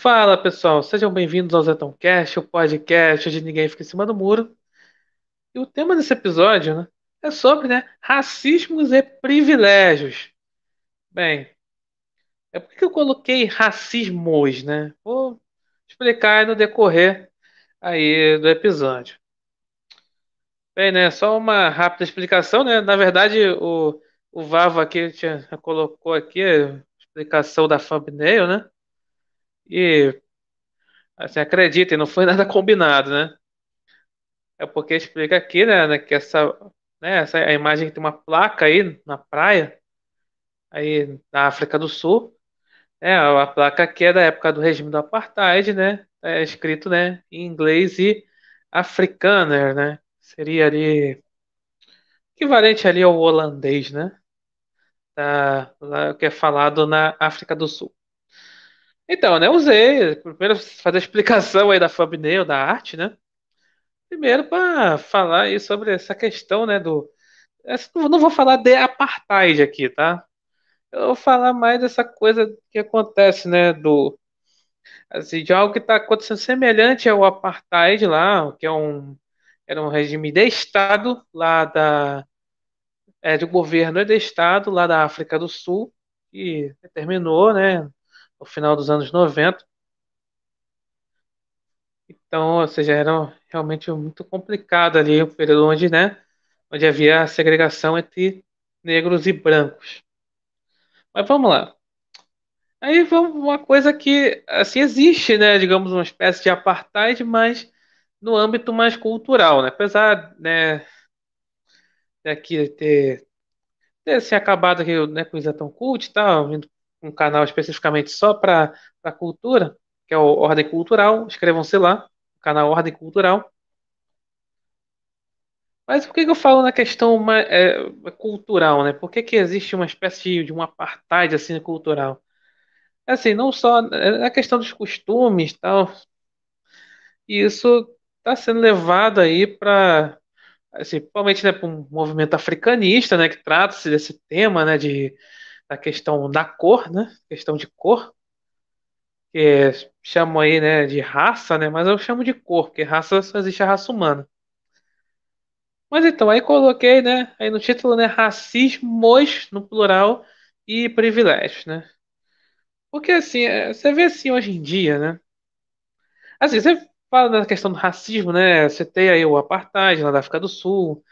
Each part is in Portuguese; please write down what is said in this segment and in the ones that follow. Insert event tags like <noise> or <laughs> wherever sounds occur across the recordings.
Fala pessoal, sejam bem-vindos ao Zetoncast, o podcast onde ninguém fica em cima do muro. E o tema desse episódio né, é sobre né, racismos e privilégios. Bem, é porque eu coloquei racismos, né? Vou explicar no decorrer aí do episódio. Bem, né? Só uma rápida explicação, né? Na verdade, o, o aqui tinha, colocou aqui a explicação da thumbnail, né? E assim, acreditem, não foi nada <laughs> combinado, né? É porque explica aqui, né, né, que essa, né, essa a imagem que tem uma placa aí na praia, aí na África do Sul, é a placa aqui é da época do regime do apartheid, né? É escrito, né, em inglês e afrikaner, né? Seria ali equivalente ali ao holandês, né? Tá, lá, que é falado na África do Sul. Então, né, usei, primeiro fazer a explicação aí da thumbnail, da arte, né? Primeiro para falar aí sobre essa questão, né, do... Não vou falar de apartheid aqui, tá? Eu vou falar mais dessa coisa que acontece, né, do... Assim, de algo que está acontecendo semelhante ao apartheid lá, que é um... Era um regime de Estado lá da... É, de governo de Estado lá da África do Sul, que terminou, né, no final dos anos 90. Então, ou seja, era realmente muito complicado ali o período onde, né, onde havia a segregação entre negros e brancos. Mas vamos lá. Aí vamos uma coisa que assim existe, né, digamos uma espécie de apartheid, mas no âmbito mais cultural, né? Apesar, né, daqui ter, ter assim, acabado aqui, né, com o Isatão Cult e tal, um canal especificamente só para a cultura, que é o Ordem Cultural, inscrevam-se lá, canal Ordem Cultural. Mas por que, eu falo na questão uma, é, cultural, né? Por que, que existe uma espécie de um apartheid assim cultural? Assim, não só é a questão dos costumes, tal. E isso está sendo levado aí para assim, principalmente né, para um movimento africanista, né, que trata-se desse tema, né, de da questão da cor, né, questão de cor, que chamam aí, né, de raça, né, mas eu chamo de cor, porque raça só existe a raça humana. Mas então, aí coloquei, né, aí no título, né, racismos no plural e privilégios, né? Porque assim, é, você vê assim hoje em dia, né? Assim, você fala da questão do racismo, né? Você tem aí o apartheid lá da África do Sul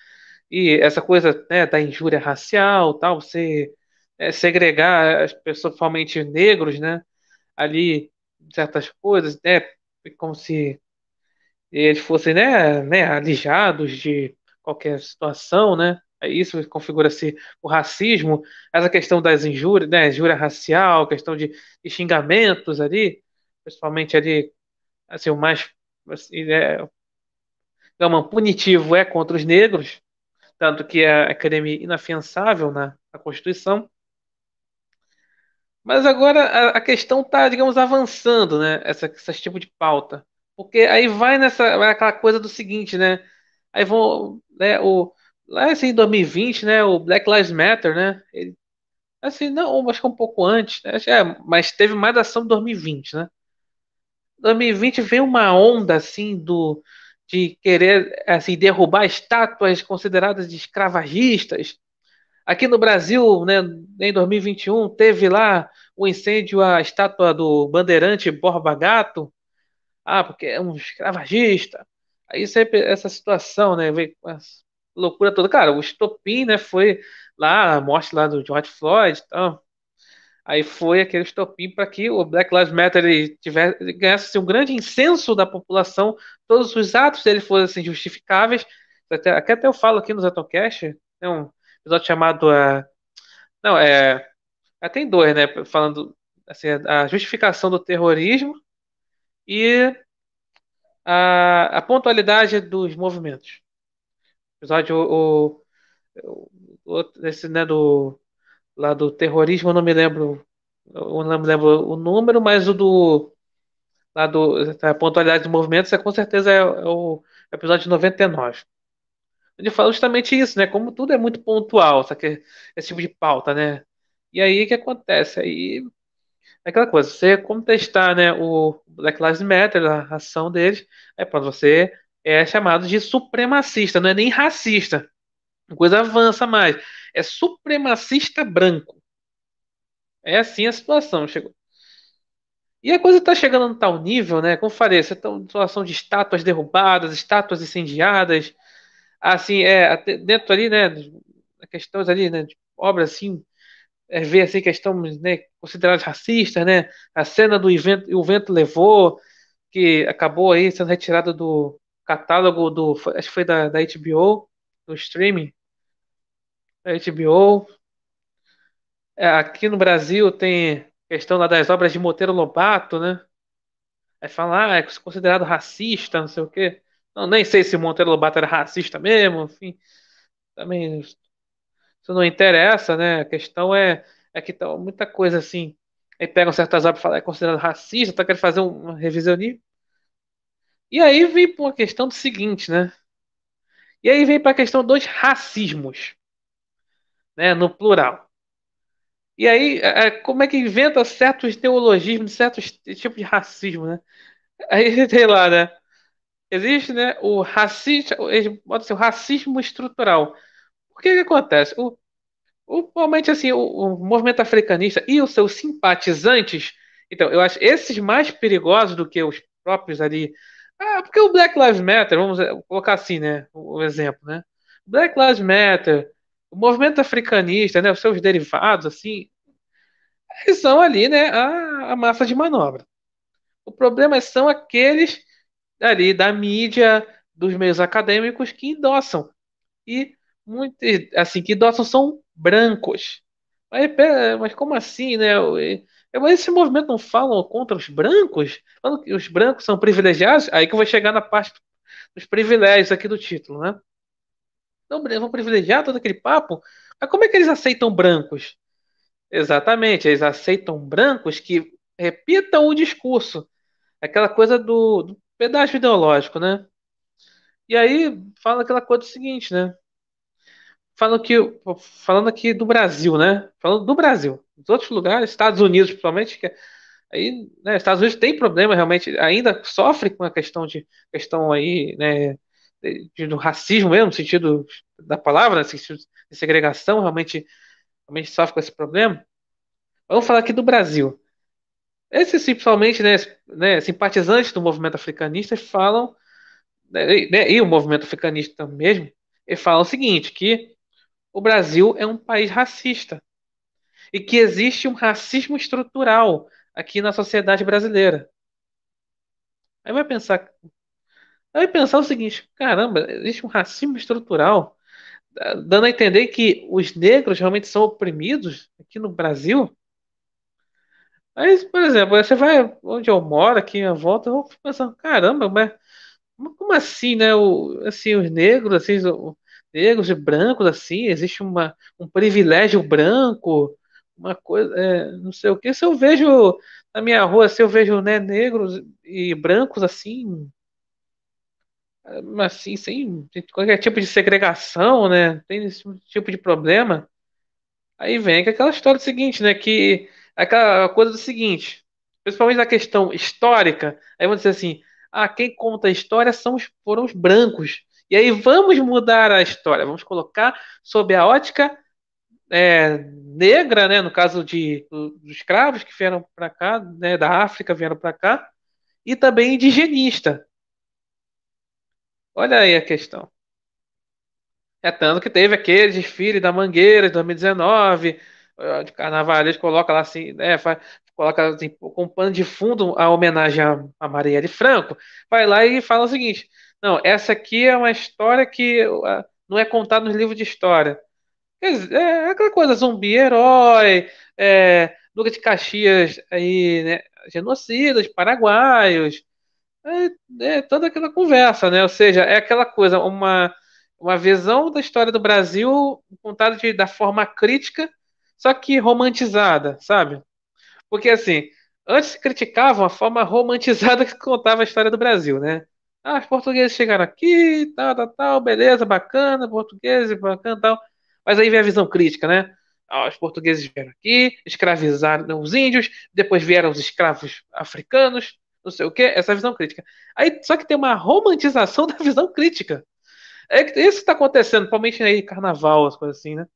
e essa coisa, né, da injúria racial, tal, você é, segregar as pessoas, principalmente negros, né? Ali certas coisas, né? Como se eles fossem, né, né, alijados de qualquer situação, né? Isso configura-se o racismo, essa questão das injúrias, né, injúria racial, questão de, de xingamentos ali, principalmente ali, assim, o mais, assim, é, digamos, punitivo é contra os negros, tanto que é, é crime inafiançável na, na Constituição. Mas agora a, questão está, digamos, avançando, né, essa, esse tipo de pauta. Porque aí vai nessa, vai aquela coisa do seguinte, né, Aí vão, né, o, lá assim, em 2020, né, o Black Lives Matter, né, ele, assim, não, acho que um pouco antes, né, é, mas teve mais ação em 2020, né. 2020 veio uma onda, assim, do, de querer, assim, derrubar estátuas consideradas de escravagistas. Aqui no Brasil, né, em 2021, teve lá o incêndio à estátua do bandeirante Borba Gato, ah, porque é um escravagista. Aí sempre essa situação, né? Veio com essa loucura toda. Cara, o estopim, né? Foi lá, a morte lá do George Floyd e tal. Aí foi aquele estopim para que o Black Lives Matter ele tivesse, ganhasse assim, um grande incenso da população, todos os atos dele fossem justificáveis. Até, até eu falo aqui no Zetocast, tem um episódio chamado. Uh, não, é. Tem dois, né? Falando assim, a justificação do terrorismo e a, a pontualidade dos movimentos. Episódio o, o, o, esse, né, do, lá do terrorismo, eu não me lembro, eu não me lembro o número, mas o do lá do a pontualidade dos movimentos é com certeza é, é o episódio 99. Ele fala justamente isso, né? Como tudo é muito pontual, sabe? esse tipo de pauta, né? E aí o que acontece? Aí É aquela coisa, você contestar, né, o Black Lives Matter, a ação deles, é para você é chamado de supremacista, não é nem racista. A coisa avança mais. É supremacista branco. É assim a situação. Chegou. E a coisa está chegando a um tal nível, né? Como falei, você está em situação de estátuas derrubadas, estátuas incendiadas, assim, é, dentro ali, né, questões ali, né, de obras assim, é, ver assim questões, né, consideradas racistas, né, a cena do evento, o vento levou, que acabou aí sendo retirada do catálogo do, acho que foi da, da HBO, do streaming, da HBO. É, aqui no Brasil tem questão lá das obras de Monteiro Lobato, né? Aí falar, ah, é considerado racista, não sei o quê. Não, nem sei se Monteiro Lobato era racista mesmo, enfim. Também isso não interessa, né? A questão é, é que tá muita coisa assim. Aí pegam certas obras e falam, é considerado racista, tá querendo fazer uma revisionismo. E aí vem para uma questão do seguinte, né? E aí vem para a questão dos racismos, né? No plural. E aí, é, é, como é que inventa certos neologismos, certos tipos de racismo, né? Aí, <laughs> sei lá, né? Existe, né, o racismo, pode ser o racismo estrutural. O que que acontece? O, o, realmente, assim, o, o movimento africanista e os seus simpatizantes, então, eu acho esses mais perigosos do que os próprios ali. Ah, porque o Black Lives Matter, vamos colocar assim, né, o, o exemplo, né? Black Lives Matter, o movimento africanista, né, os seus derivados, assim, eles são ali, né, a, a massa de manobra. O problema são aqueles ali da mídia, dos meios acadêmicos que endossam. E muito, assim, que endossam são brancos. Mas, mas como assim, né? Mas esse movimento não falam contra os brancos? Falando que os brancos são privilegiados? Aí que eu vou chegar na parte dos privilégios aqui do título, né? Não, vão privilegiar todo aquele papo? Mas como é que eles aceitam brancos? Exatamente, eles aceitam brancos que repitam o discurso. Aquela coisa do, do pedágio ideológico, né? E aí fala aquela coisa seguinte, né? Falando, que, falando aqui do Brasil, né? Falando do Brasil. Os outros lugares, Estados Unidos, principalmente, que aí, né, Estados Unidos tem problema realmente, ainda sofre com a questão de questão aí, né, de, de, do racismo mesmo, no sentido da palavra, no sentido de segregação, realmente, realmente sofre com esse problema. Vamos falar aqui do Brasil. Esses, principalmente, né, né, simpatizantes do movimento africanista falam, né, né, e o movimento africanista mesmo, eles falam o seguinte, que o Brasil é um país racista e que existe um racismo estrutural aqui na sociedade brasileira. Aí vai pensar, vai pensar o seguinte, caramba, existe um racismo estrutural, dando a entender que os negros realmente são oprimidos aqui no Brasil? Aí, por exemplo, você vai onde eu moro, aqui à volta, eu fico pensando, caramba, mas como assim, né? O, assim, os negros, assim, os negros e brancos, assim, existe uma, um privilégio branco, uma coisa, é, não sei o que. Se eu vejo na minha rua, se eu vejo né, negros e brancos assim, assim, sem qualquer tipo de segregação, né? Tem esse tipo de problema. Aí vem aquela história seguinte, né? Que aquela coisa do seguinte, principalmente na questão histórica, aí vamos dizer assim, ah, quem conta a história são os, foram os brancos. E aí vamos mudar a história, vamos colocar sob a ótica é, negra, né, no caso de dos escravos que vieram para cá, né, da África vieram para cá, e também indigenista. Olha aí a questão. É tanto que teve aquele desfile da Mangueira de 2019, eh, de eles colocam lá assim, né, faz, coloca assim, com um pano de fundo a homenagem a, de Franco, vai lá e fala o seguinte: não, essa aqui é uma história que não é contada nos livros de história. É aquela coisa, zumbi herói, é, de Caxias aí, né, genocidas, paraguaios, é, é, toda aquela conversa, né? Ou seja, é aquela coisa, uma, uma visão da história do Brasil contada de, da forma crítica, só que romantizada, sabe? Porque assim, antes se criticavam a forma romantizada que contava a história do Brasil, né? Ah, os portugueses chegaram aqui, tal, tal, tal, beleza, bacana, portugueses, bacana, tal. Mas aí vem a visão crítica, né? os portugueses vieram aqui, escravizaram os índios, depois vieram os escravos africanos, não sei o que, essa visão crítica. Aí, só que tem uma romantização <laughs> da visão crítica. É isso que está acontecendo, principalmente aí carnaval, as coisas assim, né?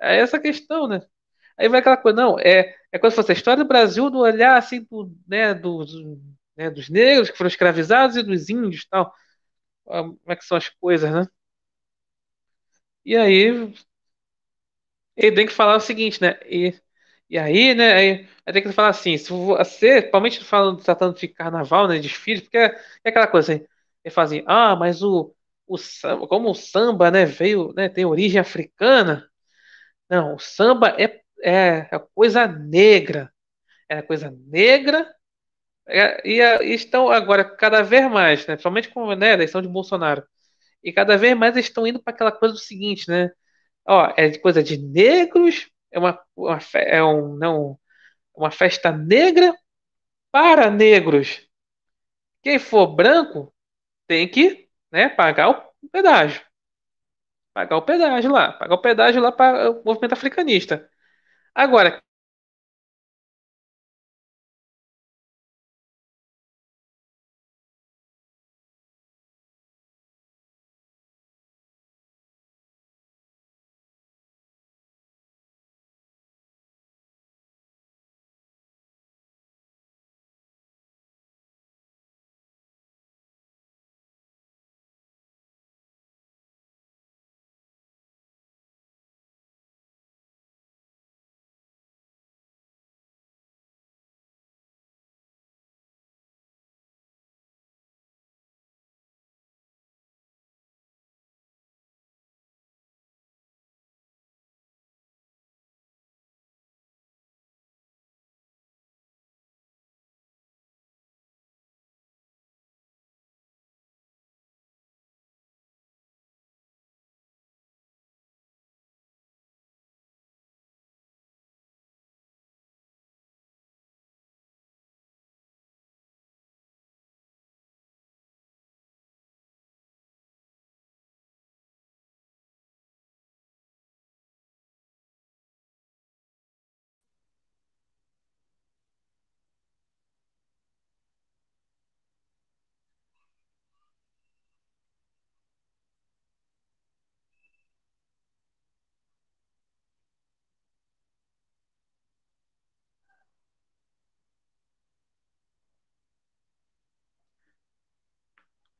É essa questão, né? Aí vai aquela coisa, não, é, é quando fosse a história do Brasil do olhar assim do, né, dos, né, dos negros que foram escravizados e dos índios tal. Ah, como é que são as coisas, né? E aí ele tem que falar o seguinte, né? E, e aí, né? Aí, aí tem que falar assim, se você, principalmente falando, tratando de carnaval, né? Desfile, porque é, é aquela coisa assim, ele fala assim, ah, mas o, o samba, como o samba, né, veio, né, tem origem africana, não, o samba é, é, é coisa negra, é coisa negra, é, e, e, estão agora cada vez mais, né, somente com né, a eleição de Bolsonaro, e cada vez mais eles estão indo para aquela coisa do seguinte, né, ó, é coisa de negros, é uma, uma é um, não, uma festa negra para negros. Quem for branco tem que, né, pagar o pedágio. Pagar o pedágio lá, pagar o pedágio lá para o movimento africanista. Agora,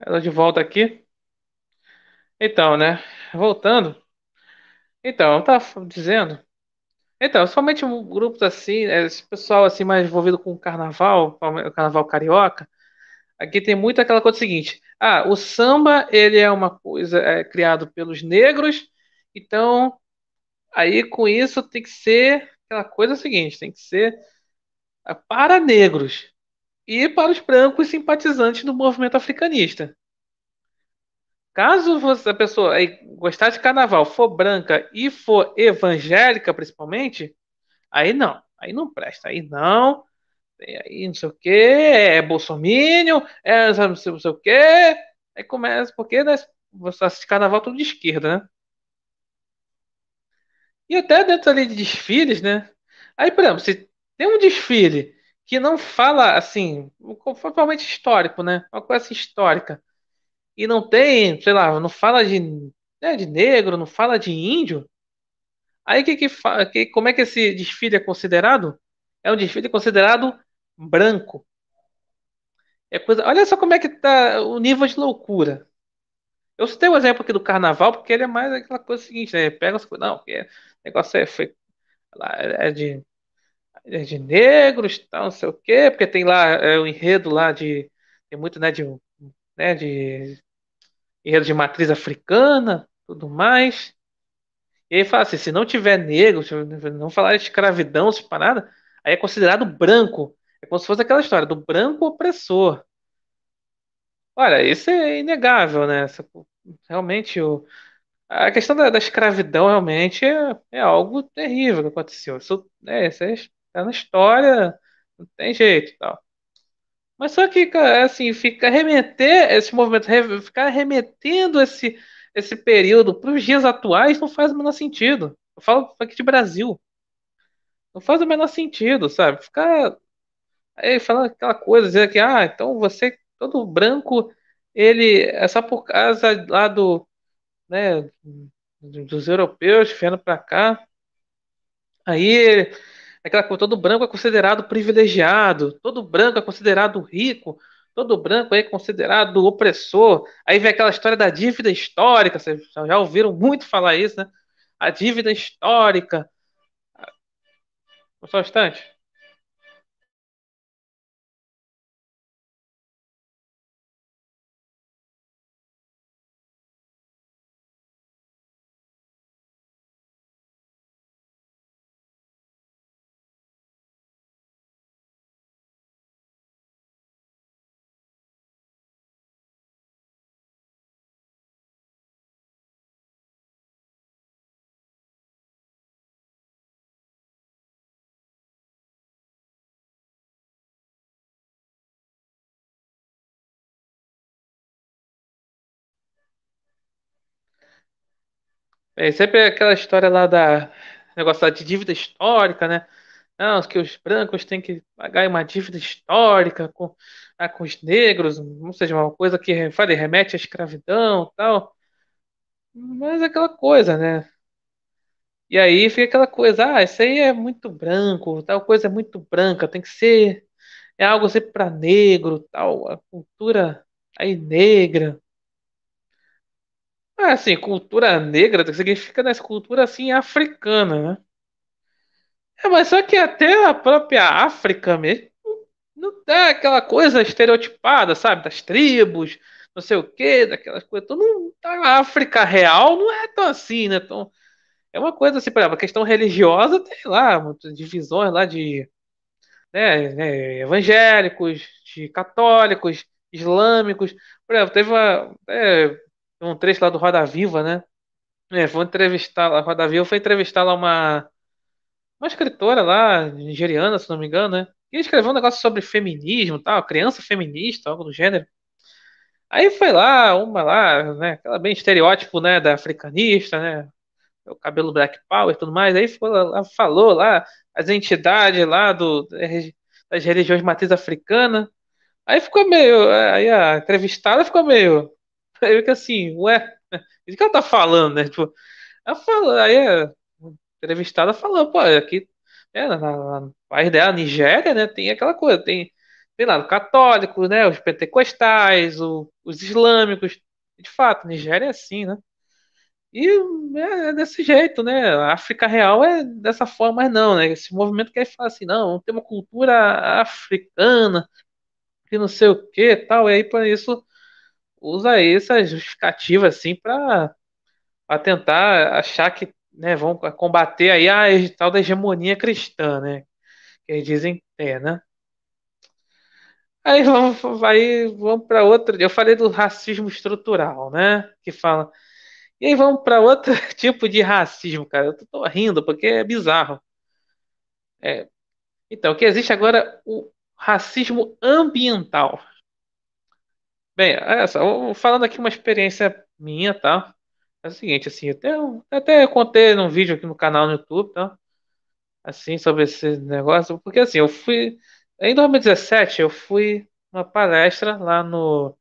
ela de volta aqui. Então, né? Voltando. Então, eu tava dizendo. Então, somente grupos assim, é, esse pessoal assim mais envolvido com o carnaval, o carnaval carioca, aqui tem muito aquela coisa seguinte: ah, o samba ele é uma coisa é, criado pelos negros, então aí com isso tem que ser aquela coisa seguinte, tem que ser para negros e para os brancos simpatizantes do movimento africanista. Caso você, a pessoa gostar de carnaval, for branca e for evangélica, principalmente, aí não, aí não presta, aí não, aí não sei o que, é bolsominion, é não sei, não sei o que, aí começa, porque né, você assiste carnaval tudo de esquerda, né? E até dentro ali de desfiles, né? Aí, por exemplo, se tem um desfile que não fala assim, provavelmente histórico, né? Uma coisa assim, histórica e não tem, sei lá, não fala de, né, de negro, não fala de índio, aí que, que, que como é que esse desfile é considerado? É um desfile considerado branco. É coisa, olha só como é que tá o nível de loucura. Eu citei o exemplo aqui do carnaval, porque ele é mais aquela coisa seguinte, né? Pega as coisas, não, o negócio é, foi, é de, é de negros, tal, não sei o quê, porque tem lá é, o enredo lá de. Tem muito, né, de, né, de enredo de matriz africana, tudo mais. E aí fala assim, se não tiver negro, não falar de escravidão, se nada, aí é considerado branco. É como se fosse aquela história do branco opressor. Olha, isso é inegável, né? Realmente, o, a questão da, da escravidão realmente é, é, algo terrível que aconteceu. Isso, é, isso é, tá na história, não tem jeito tal. Mas só que, assim, fica remeter esse movimento, ficar remetendo esse, esse período para os dias atuais não faz o menor sentido. Eu falo aqui de Brasil. Não faz o menor sentido, sabe? Ficar aí falando aquela coisa, dizer que, ah, então você, todo branco, ele é só por causa lá do, né, dos europeus vieram pra cá. Aí, aquela coisa, todo branco é considerado privilegiado, todo branco é considerado rico, todo branco é considerado opressor. Aí vem aquela história da dívida histórica, vocês já ouviram muito falar isso, né? A dívida histórica. Só um instante. É sempre aquela história lá da negócio lá de dívida histórica, né? Não, que os brancos têm que pagar uma dívida histórica com, ah, com os negros, não seja uma coisa que fale, remete à escravidão, tal. Mas é aquela coisa, né? E aí fica aquela coisa, ah, isso aí é muito branco, tal coisa é muito branca, tem que ser é algo sempre para negro, tal, a cultura aí negra. Ah, assim, cultura negra significa nessa cultura assim africana, né? É, mas só que até a própria África mesmo não é aquela coisa estereotipada, sabe? Das tribos, não sei o quê, daquelas coisas. Então, não, a África real não é tão assim, né? Então, é uma coisa assim, por exemplo, a questão religiosa tem lá muitas divisões lá de né, né, evangélicos, de católicos, islâmicos. Por exemplo, teve uma, é, um trecho lá do Roda Viva, né? É, vou entrevistar lá, Roda Viva foi entrevistar lá uma, uma escritora lá, nigeriana, se não me engano, né? E escreveu um negócio sobre feminismo, tal, criança feminista, algo do gênero. Aí foi lá, uma lá, né? Aquela bem estereótipo, né, da africanista, né? O cabelo Black Power e tudo mais. Aí foi lá, falou lá as entidades lá do, das religiões matriz africana. Aí ficou meio. Aí a entrevistada ficou meio. Aí fica assim, ué, o que ela tá falando, né? Tipo, ela falou, aí a entrevistada falou, pô, aqui é, na, na, no país dela, Nigéria, né? Tem aquela coisa, tem, tem lá, os católicos, né? Os pentecostais, o, os islâmicos. De fato, Nigéria é assim, né? E é, é desse jeito, né? A África Real é dessa forma, mas não, né? Esse movimento quer falar assim, não, tem uma cultura africana, que não sei o que tal, e aí para isso usa essa justificativa assim para tentar achar que né, vão combater aí a tal da hegemonia cristã, né? Que eles dizem ter, né? Aí vamos, vai, vamos para outra. Eu falei do racismo estrutural, né? Que fala. E aí vamos para outro <laughs> tipo de racismo, cara. Eu tô rindo porque é bizarro. É, então, que existe agora o racismo ambiental. Bem, olha só, falando aqui uma experiência minha, tá? É o seguinte, assim, até, até contei num vídeo aqui no canal no YouTube, tá? Assim, sobre esse negócio, porque assim, eu fui. Em 2017, eu fui uma palestra lá no,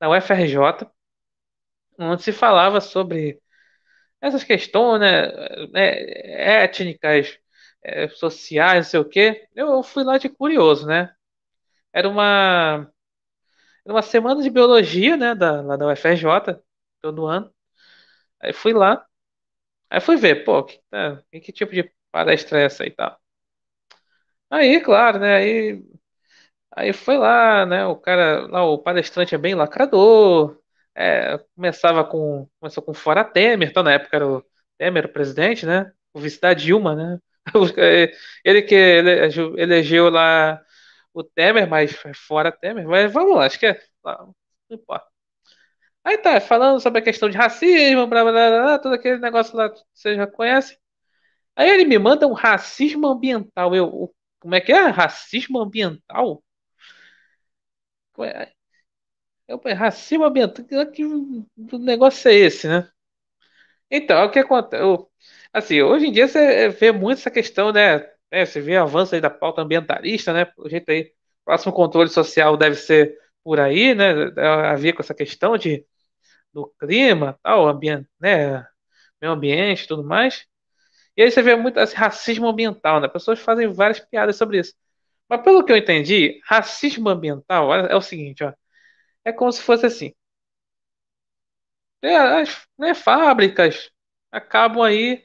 na UFRJ, onde se falava sobre essas questões, né, étnicas, é, sociais, não sei o quê. Eu fui lá de curioso, né? Era uma Era uma semana de biologia, né, da, lá da UFRJ, todo ano. Aí fui lá, aí fui ver, pô, que, tá, que tipo de palestra é essa e tal. Aí, claro, né, aí, aí foi lá, né, o cara, lá o palestrante é bem lacrador, é, começava com, começou com fora Temer, então na época era o Temer o presidente, né, o vice da Dilma, né, <laughs> ele que ele, elegeu lá o Temer, mas fora Temer, mas vamos lá, acho que é, não importa. Aí tá, falando sobre a questão de racismo, blá blá blá, blá todo aquele negócio lá que você já conhece. Aí ele me manda um racismo ambiental. Eu, como é que é? Racismo ambiental? Eu, racismo ambiental? Que, negócio é esse, né? Então, o que acontece? Eu, Assim, hoje em dia você vê muito essa questão, né? É, você vê avanço aí da pauta ambientalista, né? O jeito aí, o próximo controle social deve ser por aí, né? A ver com essa questão de, do clima, tal, ambiente, né? Meio ambiente tudo mais. E aí você vê muito esse racismo ambiental, né? Pessoas fazem várias piadas sobre isso. Mas pelo que eu entendi, racismo ambiental é, é o seguinte, ó. É como se fosse assim. É, as né, fábricas acabam aí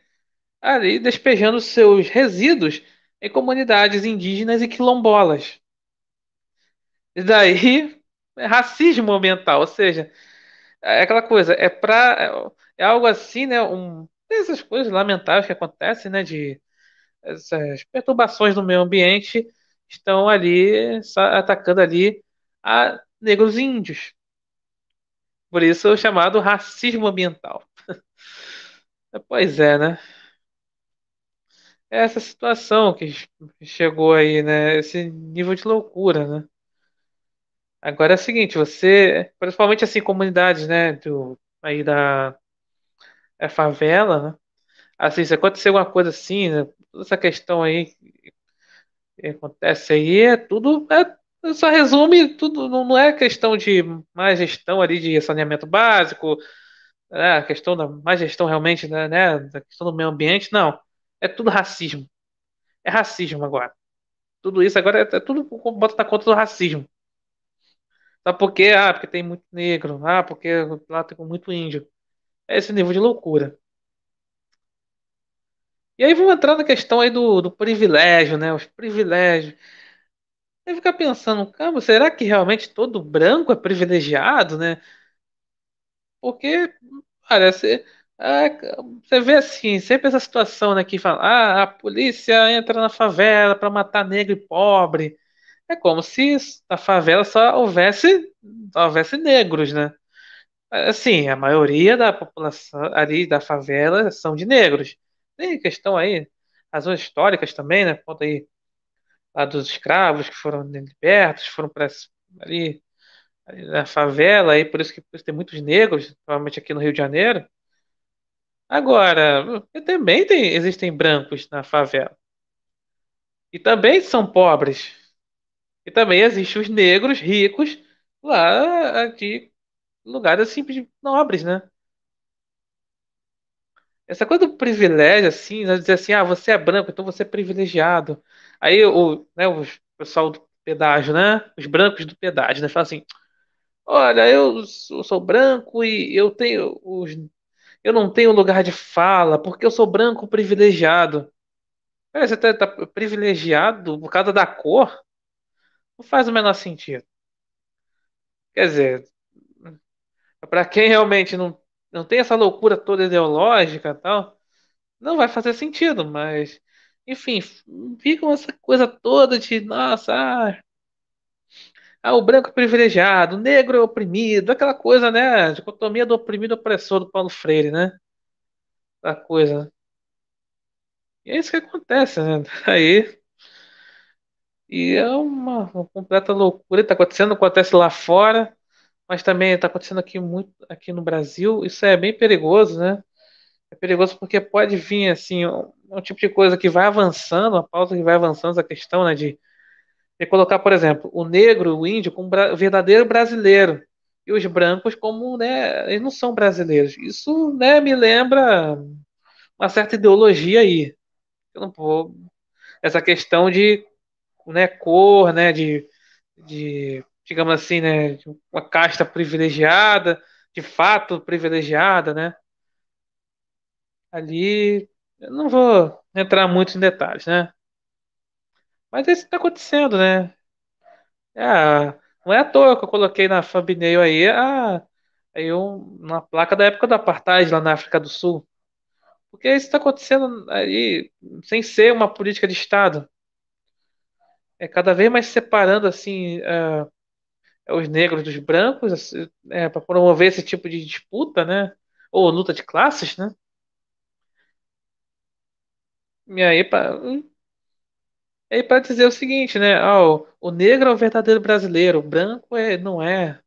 ali despejando seus resíduos em comunidades indígenas e quilombolas. E daí é racismo ambiental, ou seja, é aquela coisa, é para é, algo assim, né, um essas coisas lamentáveis que acontecem, né, de essas perturbações no meio ambiente estão ali atacando ali a negros e índios. Por isso é o chamado racismo ambiental. <laughs> Pois é, né? Essa situação que chegou aí, né? Esse nível de loucura, né? Agora é o seguinte, você, principalmente assim, comunidades, né, do, aí da é, favela, né? Assim, se acontecer alguma coisa assim, né, toda essa questão aí que acontece aí, é tudo, é, só resume, tudo, não, não é questão de má gestão ali de saneamento básico, né, a questão da má gestão realmente, né, né, da questão do meio ambiente, não. É tudo racismo. É racismo agora. Tudo isso agora é, é tudo bota na conta do racismo. Só porque, ah, porque tem muito negro, ah, porque lá tem muito índio. É esse nível de loucura. E aí vamos entrar na questão aí do, do privilégio, né? Os privilégios. Aí fica pensando, cara, será que realmente todo branco é privilegiado, né? Porque, parece, você vê assim, sempre essa situação, né, que fala, ah, a polícia entra na favela para matar negro e pobre. É como se na favela só houvesse, só houvesse negros, né? Assim, a maioria da população ali da favela são de negros. Tem questão aí, razões históricas também, né? Conta aí lá dos escravos que foram libertos, foram para ali, ali na favela, aí por isso que por isso tem muitos negros, provavelmente aqui no Rio de Janeiro. Agora, também tem, existem brancos na favela. E também são pobres. E também existem os negros ricos lá de lugares assim nobres, né? Essa coisa do privilégio, assim, né, dizer assim, ah, você é branco, então você é privilegiado. Aí o, né, o pessoal do pedágio, né? Os brancos do pedágio, né? Fala assim, olha, eu sou, sou branco e eu tenho os, eu não tenho lugar de fala porque eu sou branco privilegiado. Pera, você tá, tá privilegiado por causa da cor? Não faz o menor sentido. Quer dizer, para quem realmente não, não tem essa loucura toda ideológica tal, não vai fazer sentido, mas enfim, fica essa coisa toda de nossa, ah, ah, o branco é privilegiado, o negro é oprimido, aquela coisa, né? A dicotomia do oprimido e opressor do Paulo Freire, né? A coisa. E é isso que acontece, né? <laughs> Aí, e é uma, uma completa loucura, está acontecendo, acontece lá fora, mas também está acontecendo aqui muito aqui no Brasil. Isso é bem perigoso, né? É perigoso porque pode vir assim um, um tipo de coisa que vai avançando, a pauta que vai avançando essa questão, né, de, de colocar, por exemplo, o negro, o índio como bra verdadeiro brasileiro e os brancos como, né, eles não são brasileiros. Isso, né, me lembra uma certa ideologia aí. Eu não vou essa questão de, né, cor, né, de, de digamos assim, né, uma casta privilegiada, de fato privilegiada, né? Ali, eu não vou entrar muito em detalhes, né? Mas é isso que está acontecendo, né? É, não é à toa que eu coloquei na thumbnail aí, a, aí um, uma placa da época do apartheid lá na África do Sul. Porque isso está acontecendo aí sem ser uma política de Estado. É cada vez mais separando assim uh, os negros dos brancos, assim, é, para promover esse tipo de disputa, né? Ou luta de classes, né? E aí, para E aí, para dizer o seguinte, né? O, negro é o verdadeiro brasileiro, o branco é, não é.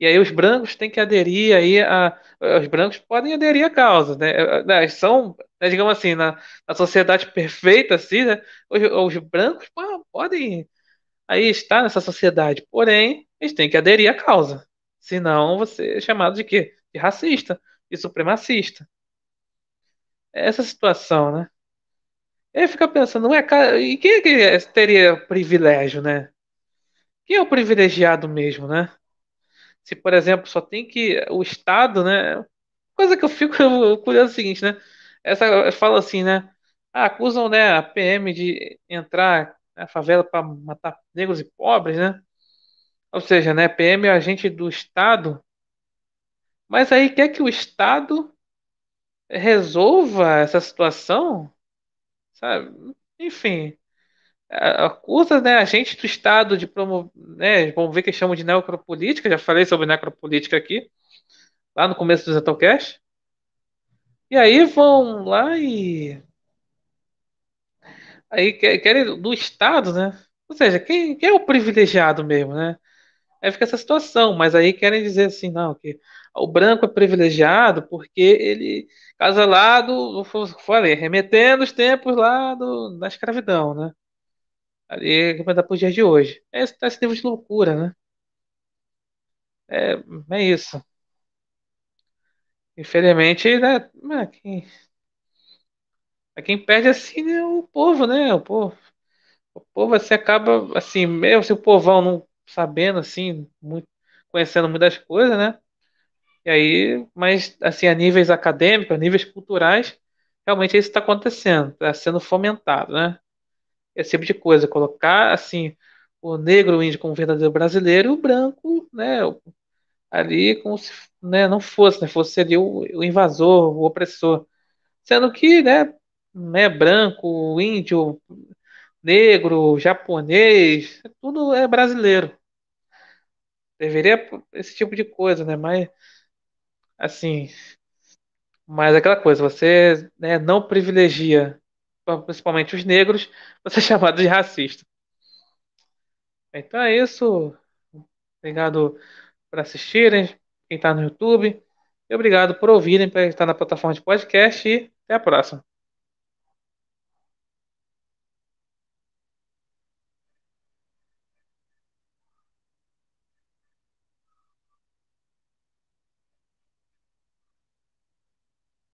E aí os brancos têm que aderir aí a. Os brancos podem aderir à causa, né? né, São, né, digamos assim, na, na sociedade perfeita, assim, né? Os, os brancos podem aí estar nessa sociedade, porém, eles têm que aderir à causa. Senão você é chamado de quê? De racista, de supremacista. É essa situação, né? Aí fica pensando, ué, cara, e quem é que teria privilégio, né? Quem é o privilegiado mesmo, né? Se, por exemplo, só tem que o Estado, né? Coisa que eu fico <laughs> curioso é o seguinte, né? Essa fala assim, né? Ah, acusam, né, a PM de entrar na favela para matar negros e pobres, né? Ou seja, né, PM é agente do Estado, mas aí quer que o Estado resolva essa situação, sabe? Enfim, acusa, né, agente do Estado de promover, né, vamos ver que chamam de necropolítica, já falei sobre necropolítica aqui, lá no começo do Zetocast. E aí vão lá e. Aí querem do Estado, né? Ou seja, quem, quem é o privilegiado mesmo, né? Aí fica essa situação, mas aí querem dizer assim, não, que o branco é privilegiado porque ele casa lá do, falei, remetendo os tempos lá do, da escravidão, né? Ali que vai dar pro dia de hoje. É esse, esse nível de loucura, né? É, é isso. Infelizmente, né? é, Quem, é quem perde assim é o povo, né? O povo. O povo assim acaba assim, mesmo se o povão não sabendo assim, muito, conhecendo muitas coisas, né? E aí, mas assim, a níveis acadêmicos, a níveis culturais, realmente isso está acontecendo, está sendo fomentado, né? Esse tipo de coisa, colocar assim o negro índio como verdadeiro brasileiro e o branco, né? Ali como se né, não fosse, né? Fosse ali o, o invasor, o opressor. Sendo que, né, né, branco, índio, negro, japonês, tudo é brasileiro. Deveria esse tipo de coisa, né? Mas assim, mas aquela coisa, você né, não privilegia principalmente os negros, <laughs> você é chamado de racista. Então é isso. Obrigado por assistirem, quem está no YouTube. E obrigado por ouvirem, para estar na plataforma de podcast. E até a próxima.